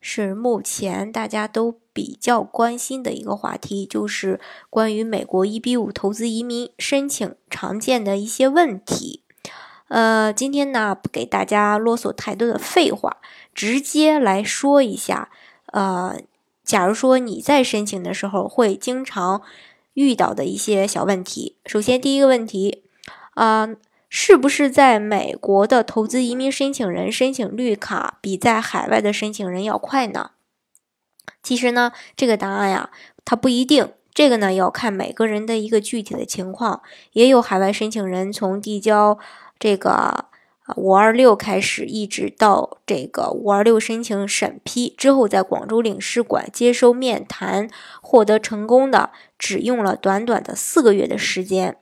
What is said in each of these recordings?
是目前大家都比较关心的一个话题，就是关于美国 EB 五投资移民申请常见的一些问题。呃，今天呢，不给大家啰嗦太多的废话，直接来说一下。呃，假如说你在申请的时候会经常遇到的一些小问题，首先第一个问题，啊。是不是在美国的投资移民申请人申请绿卡比在海外的申请人要快呢？其实呢，这个答案呀，它不一定。这个呢，要看每个人的一个具体的情况。也有海外申请人从递交这个五二六开始，一直到这个五二六申请审批之后，在广州领事馆接收面谈获得成功的，只用了短短的四个月的时间。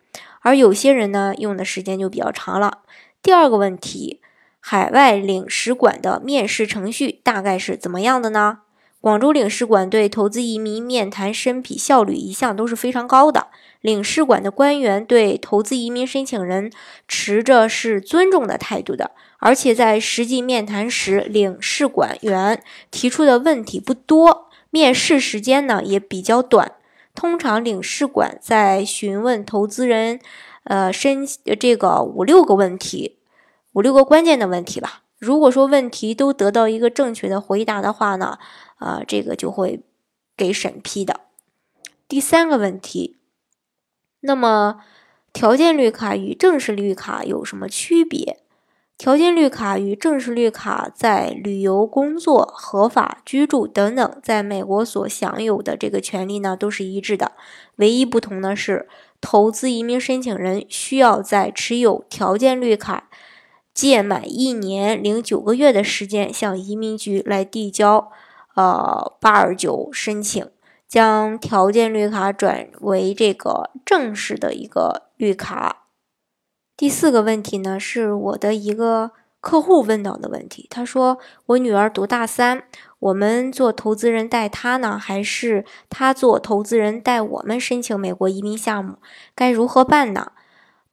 而有些人呢，用的时间就比较长了。第二个问题，海外领事馆的面试程序大概是怎么样的呢？广州领事馆对投资移民面谈审批效率一向都是非常高的，领事馆的官员对投资移民申请人持着是尊重的态度的，而且在实际面谈时，领事馆员提出的问题不多，面试时间呢也比较短。通常领事馆在询问投资人，呃，申这个五六个问题，五六个关键的问题吧。如果说问题都得到一个正确的回答的话呢，啊，这个就会给审批的。第三个问题，那么条件绿卡与正式绿卡有什么区别？条件绿卡与正式绿卡在旅游、工作、合法居住等等，在美国所享有的这个权利呢，都是一致的。唯一不同的是，投资移民申请人需要在持有条件绿卡届满一年零九个月的时间，向移民局来递交呃八二九申请，将条件绿卡转为这个正式的一个绿卡。第四个问题呢，是我的一个客户问到的问题。他说：“我女儿读大三，我们做投资人带她呢，还是她做投资人带我们申请美国移民项目？该如何办呢？”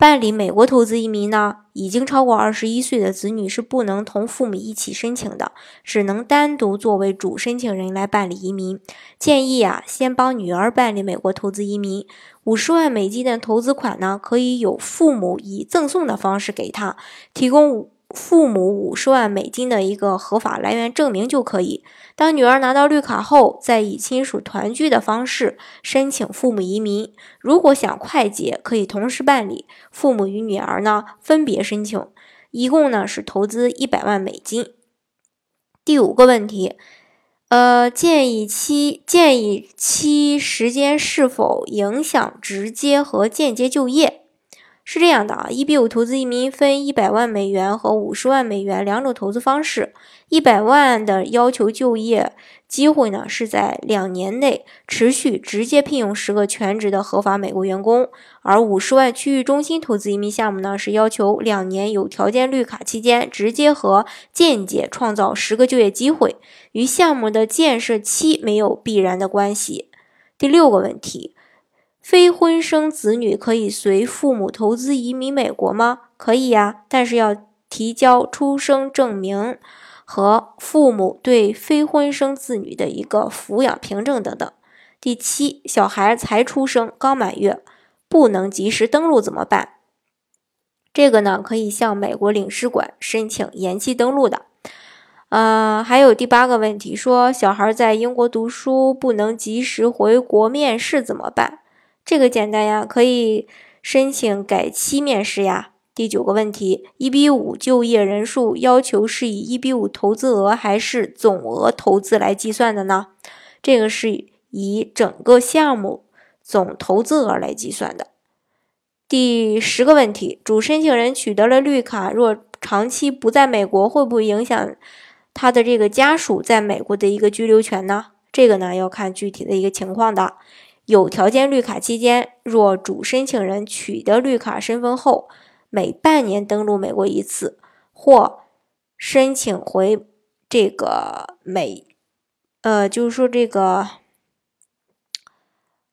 办理美国投资移民呢，已经超过二十一岁的子女是不能同父母一起申请的，只能单独作为主申请人来办理移民。建议啊，先帮女儿办理美国投资移民，五十万美金的投资款呢，可以有父母以赠送的方式给她提供。父母五十万美金的一个合法来源证明就可以。当女儿拿到绿卡后，再以亲属团聚的方式申请父母移民。如果想快捷，可以同时办理，父母与女儿呢分别申请。一共呢是投资一百万美金。第五个问题，呃，建议期建议期时间是否影响直接和间接就业？是这样的啊，一比五投资移民分一百万美元和五十万美元两种投资方式。一百万的要求就业机会呢，是在两年内持续直接聘用十个全职的合法美国员工；而五十万区域中心投资移民项目呢，是要求两年有条件绿卡期间直接和间接创造十个就业机会，与项目的建设期没有必然的关系。第六个问题。非婚生子女可以随父母投资移民美国吗？可以呀，但是要提交出生证明和父母对非婚生子女的一个抚养凭证等等。第七，小孩才出生刚满月，不能及时登录怎么办？这个呢，可以向美国领事馆申请延期登录的。呃，还有第八个问题，说小孩在英国读书不能及时回国面试怎么办？这个简单呀，可以申请改期面试呀。第九个问题，一比五就业人数要求是以一比五投资额还是总额投资来计算的呢？这个是以整个项目总投资额来计算的。第十个问题，主申请人取得了绿卡，若长期不在美国，会不会影响他的这个家属在美国的一个居留权呢？这个呢要看具体的一个情况的。有条件绿卡期间，若主申请人取得绿卡身份后，每半年登陆美国一次，或申请回这个美，呃，就是说这个，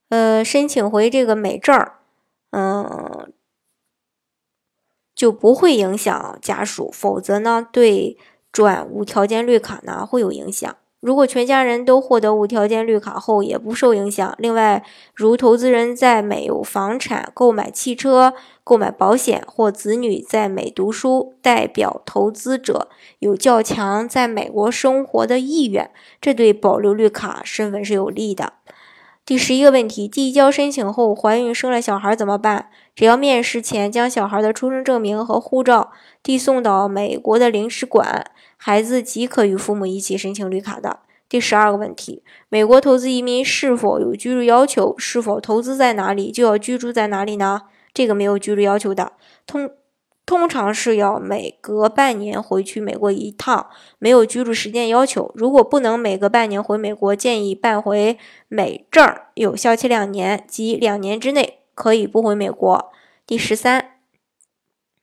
呃，申请回这个美证儿，嗯，就不会影响家属，否则呢，对转无条件绿卡呢会有影响。如果全家人都获得无条件绿卡后也不受影响，另外，如投资人在美有房产、购买汽车、购买保险，或子女在美读书，代表投资者有较强在美国生活的意愿，这对保留绿卡身份是有利的。第十一个问题：递交申请后怀孕生了小孩怎么办？只要面试前将小孩的出生证明和护照递送到美国的领事馆。孩子即可与父母一起申请绿卡的。第十二个问题：美国投资移民是否有居住要求？是否投资在哪里就要居住在哪里呢？这个没有居住要求的，通通常是要每隔半年回去美国一趟，没有居住时间要求。如果不能每隔半年回美国，建议办回美证，有效期两年，即两年之内可以不回美国。第十三。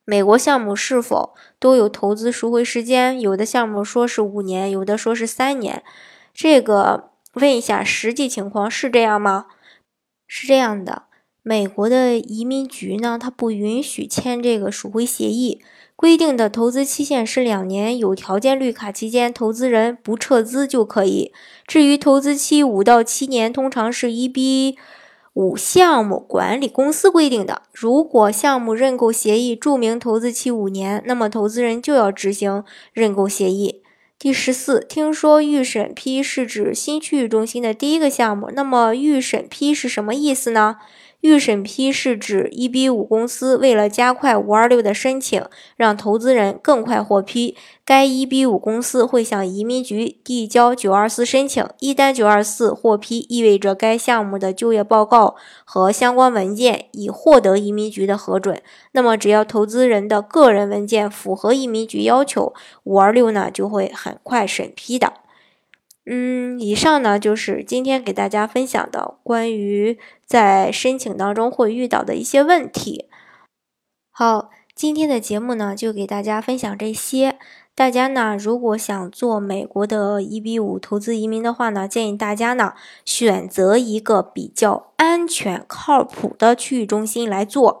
美国项目是否都有投资赎回时间？有的项目说是五年，有的说是三年。这个问一下实际情况是这样吗？是这样的，美国的移民局呢，它不允许签这个赎回协议，规定的投资期限是两年，有条件绿卡期间，投资人不撤资就可以。至于投资期五到七年，通常是一比。五项目管理公司规定的，如果项目认购协议注明投资期五年，那么投资人就要执行认购协议。第十四，听说预审批是指新区域中心的第一个项目，那么预审批是什么意思呢？预审批是指一比五公司为了加快五二六的申请，让投资人更快获批，该一比五公司会向移民局递交九二四申请。一旦九二四获批，意味着该项目的就业报告和相关文件已获得移民局的核准。那么，只要投资人的个人文件符合移民局要求，五二六呢就会很快审批的。嗯，以上呢就是今天给大家分享的关于在申请当中会遇到的一些问题。好，今天的节目呢就给大家分享这些。大家呢如果想做美国的一比五投资移民的话呢，建议大家呢选择一个比较安全、靠谱的区域中心来做。